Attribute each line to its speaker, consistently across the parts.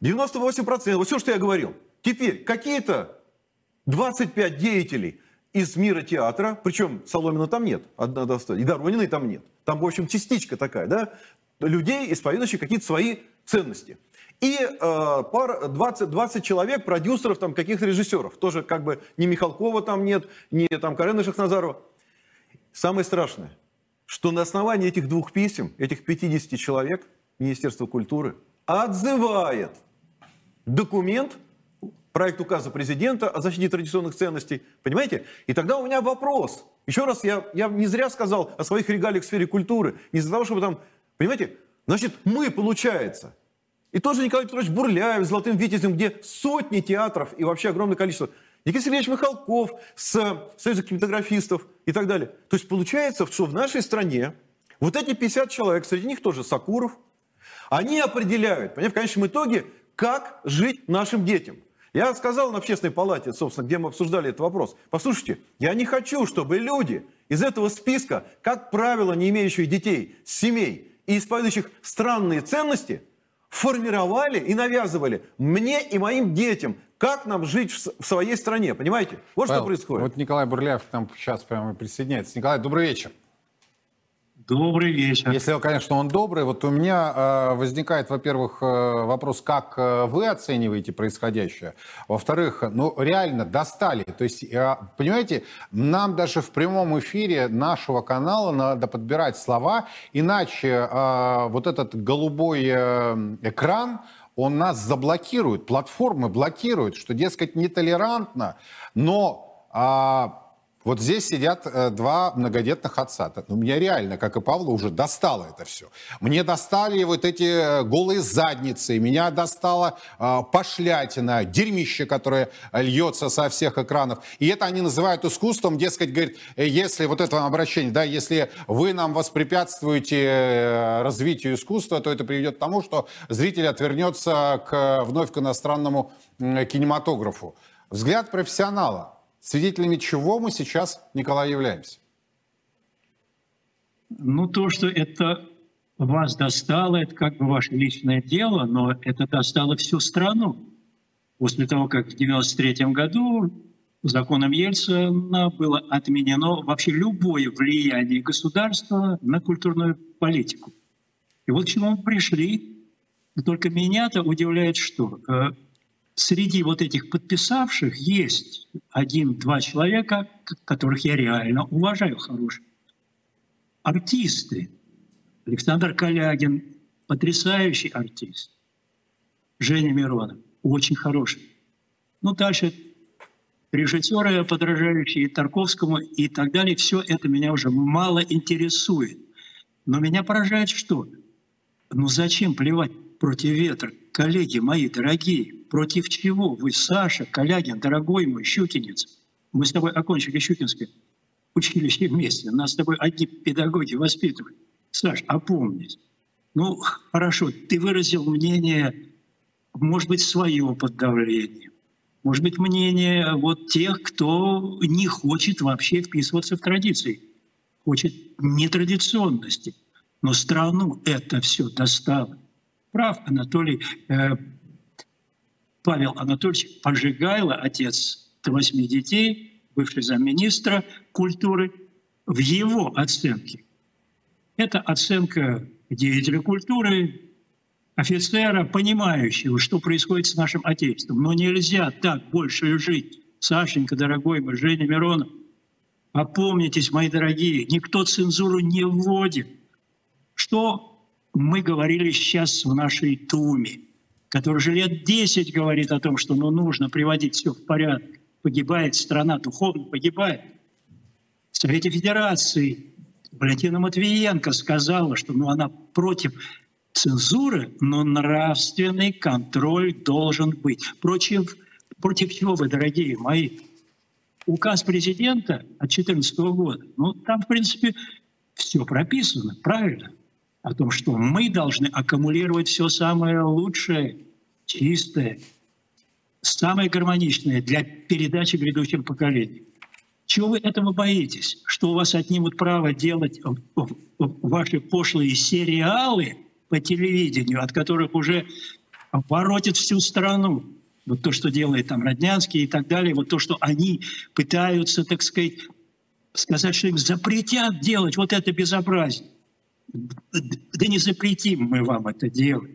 Speaker 1: 98%, вот все, что я говорил. Теперь какие-то 25 деятелей из мира театра, причем Соломина там нет, одна достойная, и Дорониной там нет. Там, в общем, частичка такая, да, людей, исповедующих какие-то свои ценности. И э, пар, 20, 20 человек, продюсеров, там, каких-то режиссеров. Тоже как бы ни Михалкова там нет, ни там Карена Шахназарова. Самое страшное, что на основании этих двух писем, этих 50 человек, Министерство культуры отзывает документ, проект указа президента о защите традиционных ценностей. Понимаете? И тогда у меня вопрос. Еще раз, я, я не зря сказал о своих регалиях в сфере культуры. Не из-за того, чтобы там... Понимаете? Значит, мы, получается, и тоже Николай Петрович Бурляев, Золотым Витязем, где сотни театров и вообще огромное количество. Никита Сергеевич Михалков с Союза кинематографистов и так далее. То есть получается, что в нашей стране вот эти 50 человек, среди них тоже Сакуров, они определяют, понимаете, в конечном итоге, как жить нашим детям. Я сказал на общественной палате, собственно, где мы обсуждали этот вопрос. Послушайте, я не хочу, чтобы люди из этого списка, как правило, не имеющие детей, семей и исповедующих странные ценности – формировали и навязывали мне и моим детям, как нам жить в своей стране. Понимаете? Вот Павел, что происходит.
Speaker 2: Вот Николай Бурляев к нам сейчас прямо присоединяется. Николай, добрый вечер.
Speaker 3: Добрый вечер.
Speaker 2: Если, конечно, он добрый. Вот у меня э, возникает, во-первых, э, вопрос, как э, вы оцениваете происходящее. Во-вторых, ну, реально достали. То есть, понимаете, нам даже в прямом эфире нашего канала надо подбирать слова, иначе вот этот голубой экран, он нас заблокирует, платформы блокируют, что, дескать, нетолерантно, но... Э, вот здесь сидят э, два многодетных отца. Ну, меня реально, как и Павла, уже достало это все. Мне достали вот эти э, голые задницы, меня достала э, пошлятина, дерьмище, которое льется со всех экранов. И это они называют искусством, дескать, говорит, э, если вот это обращение, да, если вы нам воспрепятствуете э, развитию искусства, то это приведет к тому, что зритель отвернется к, вновь к иностранному э, кинематографу. Взгляд профессионала – Свидетелями чего мы сейчас, Николай, являемся?
Speaker 3: Ну, то, что это вас достало, это как бы ваше личное дело, но это достало всю страну. После того, как в 1993 году законом Ельцина было отменено вообще любое влияние государства на культурную политику. И вот к чему мы пришли. только меня-то удивляет что? Среди вот этих подписавших есть один-два человека, которых я реально уважаю, хорошие. Артисты. Александр Калягин – потрясающий артист. Женя Миронов – очень хороший. Ну, дальше режиссеры, подражающие Тарковскому и так далее, все это меня уже мало интересует. Но меня поражает что? Ну зачем плевать против ветра? Коллеги мои дорогие, против чего вы, Саша, Калягин, дорогой мой, щукинец? Мы с тобой окончили Щукинское училище вместе. Нас с тобой одни педагоги воспитывают. Саш, опомнись. Ну, хорошо, ты выразил мнение, может быть, свое под давлением. Может быть, мнение вот тех, кто не хочет вообще вписываться в традиции, хочет нетрадиционности. Но страну это все достало. Прав Анатолий э, Павел Анатольевич Пожигайло, отец восьми детей, бывший замминистра культуры, в его оценке. Это оценка деятеля культуры, офицера, понимающего, что происходит с нашим Отечеством. Но нельзя так больше жить. Сашенька, дорогой мой, Женя Миронов, опомнитесь, мои дорогие, никто цензуру не вводит. Что мы говорили сейчас в нашей Туме – который уже лет 10 говорит о том, что ну, нужно приводить все в порядок. Погибает страна, духовно погибает. В Совете Федерации Валентина Матвиенко сказала, что ну, она против цензуры, но нравственный контроль должен быть. Против, против чего вы, дорогие мои? Указ президента от 2014 года, ну там, в принципе, все прописано, правильно о том, что мы должны аккумулировать все самое лучшее, чистое, самое гармоничное для передачи грядущим поколениям. Чего вы этого боитесь? Что у вас отнимут право делать ваши пошлые сериалы по телевидению, от которых уже оборотит всю страну. Вот то, что делает там Роднянский и так далее, вот то, что они пытаются, так сказать, сказать, что им запретят делать вот это безобразие. Да не запретим мы вам это делать.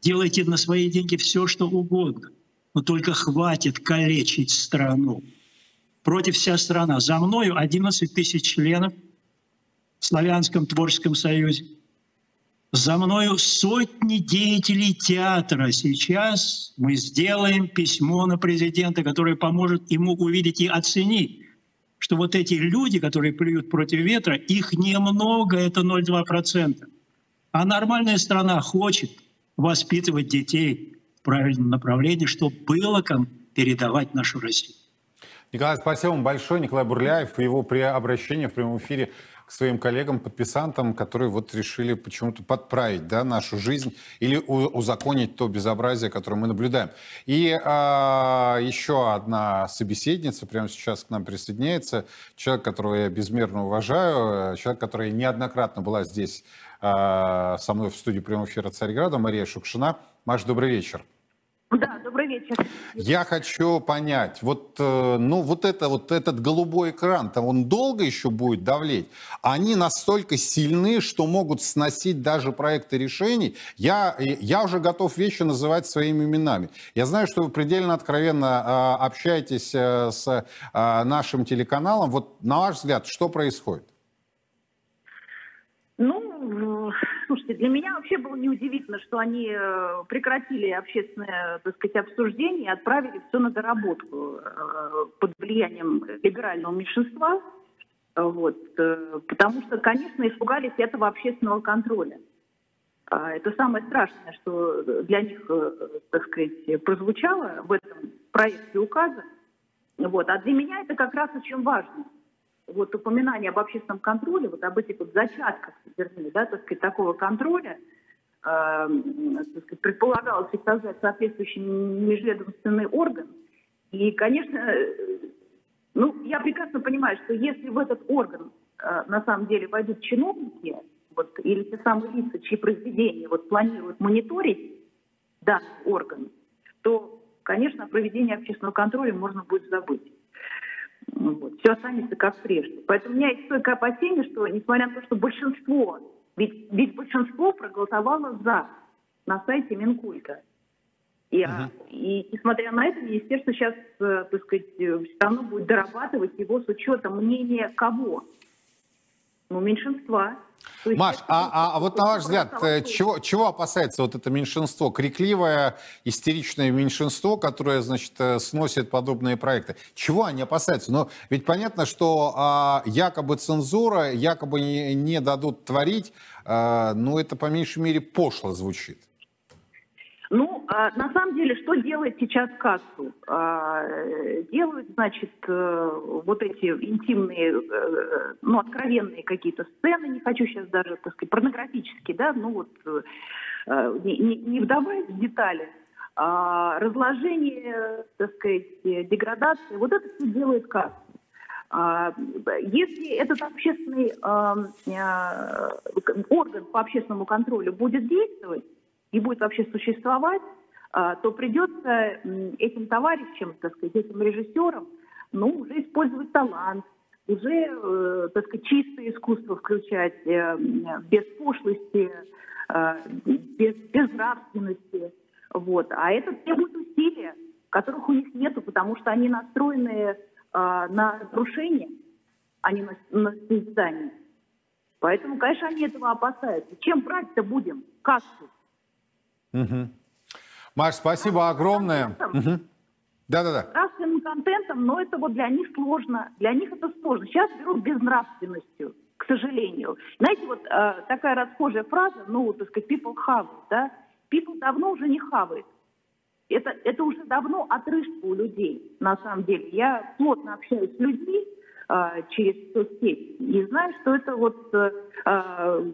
Speaker 3: Делайте на свои деньги все, что угодно. Но только хватит калечить страну. Против вся страна. За мною 11 тысяч членов в Славянском творческом союзе. За мною сотни деятелей театра. Сейчас мы сделаем письмо на президента, которое поможет ему увидеть и оценить, что вот эти люди, которые плюют против ветра, их немного, это 0,2%. А нормальная страна хочет воспитывать детей в правильном направлении, чтобы было кому передавать нашу Россию.
Speaker 2: Николай, спасибо вам большое. Николай Бурляев его при обращении в прямом эфире своим коллегам-подписантам, которые вот решили почему-то подправить да, нашу жизнь или узаконить то безобразие, которое мы наблюдаем. И а, еще одна собеседница прямо сейчас к нам присоединяется. Человек, которого я безмерно уважаю, человек, который неоднократно была здесь а, со мной в студии прямого эфира Царьграда, Мария Шукшина. Маш, добрый вечер.
Speaker 4: Да, добрый вечер.
Speaker 2: Я хочу понять, вот, э, ну, вот, это, вот этот голубой экран, там он долго еще будет давлеть? Они настолько сильны, что могут сносить даже проекты решений. Я, я уже готов вещи называть своими именами. Я знаю, что вы предельно откровенно э, общаетесь э, с нашим телеканалом. Вот на ваш взгляд, что происходит?
Speaker 4: Ну, слушайте, для меня вообще было неудивительно, что они э, прекратили общественное, так сказать, обсуждение и отправили все на доработку э, под влиянием либерального меньшинства. Вот, э, потому что, конечно, испугались этого общественного контроля. А это самое страшное, что для них, так сказать, прозвучало в этом проекте указа. Вот. А для меня это как раз очень важно вот упоминание об общественном контроле, вот об этих вот зачатках, вернее, да, так сказать, такого контроля, э, так сказать, предполагалось создать соответствующий межведомственный орган. И, конечно, э, ну, я прекрасно понимаю, что если в этот орган э, на самом деле войдут чиновники, вот, или те самые лица, чьи произведения вот, планируют мониторить данный орган, то, конечно, проведение общественного контроля можно будет забыть. Вот. Все останется как прежде. Поэтому у меня есть стойкое опасение, что несмотря на то, что большинство, ведь, ведь большинство проголосовало за на сайте Минкульта. И, uh-huh. и несмотря на это, министерство сейчас, э, так сказать, э, все равно будет дорабатывать его с учетом мнения кого? Ну, меньшинства.
Speaker 2: Есть, Маш, а, а, а вот на ваш взгляд, э, чего, чего опасается вот это меньшинство? Крикливое, истеричное меньшинство, которое, значит, э, сносит подобные проекты. Чего они опасаются? Но ведь понятно, что а, якобы цензура, якобы не, не дадут творить, а, ну это по меньшей мере пошло звучит.
Speaker 4: А, на самом деле, что делает сейчас кассу? А, делают, значит, э, вот эти интимные, э, ну, откровенные какие-то сцены, не хочу сейчас даже, так сказать, порнографические, да, ну вот, э, не, вдаваясь в детали, а разложение, так сказать, деградация, вот это все делает касса. Если этот общественный орган по общественному контролю будет действовать, и будет вообще существовать, то придется этим товарищам, так сказать, этим режиссерам, ну, уже использовать талант, уже, э, так сказать, чистое искусство включать, э, без пошлости, э, без, без нравственности. Вот. А это требует усилия, которых у них нету, потому что они настроены на разрушение, а не на, на созидание. Поэтому, конечно, они этого опасаются. Чем брать-то будем? Как тут?
Speaker 2: Угу. Маш, спасибо огромное.
Speaker 4: Да-да-да. Нравственным контентом, но это вот для них сложно. Для них это сложно. Сейчас берут безнравственностью, к сожалению. Знаете, вот э, такая расхожая фраза, ну, так сказать, people have, да? People давно уже не хавает. Это, это уже давно отрыжка у людей, на самом деле. Я плотно общаюсь с людьми э, через соцсети и знаю, что это вот, э, э,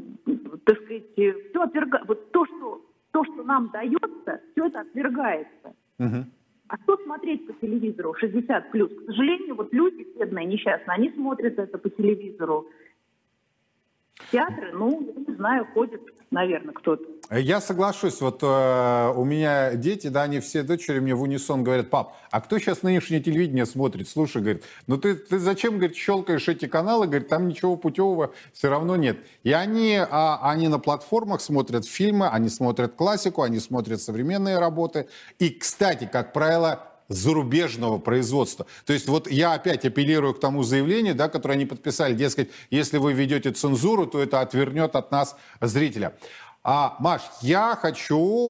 Speaker 4: так сказать, все отвергает. Вот то, что то, что нам дается, все это отвергается. Угу. А что смотреть по телевизору 60 плюс? К сожалению, вот люди бедные, несчастные, они смотрят это по телевизору. Театры, ну, я не знаю, ходят, наверное, кто-то.
Speaker 2: Я соглашусь. Вот э, у меня дети, да, они все дочери мне в унисон говорят, пап, а кто сейчас нынешнее телевидение смотрит? Слушай, говорит, ну ты, ты зачем, говорит, щелкаешь эти каналы? Говорит, там ничего путевого все равно нет. И они, а, они на платформах смотрят фильмы, они смотрят классику, они смотрят современные работы. И, кстати, как правило, зарубежного производства. То есть вот я опять апеллирую к тому заявлению, да, которое они подписали, дескать, если вы ведете цензуру, то это отвернет от нас зрителя. А, Маш, я хочу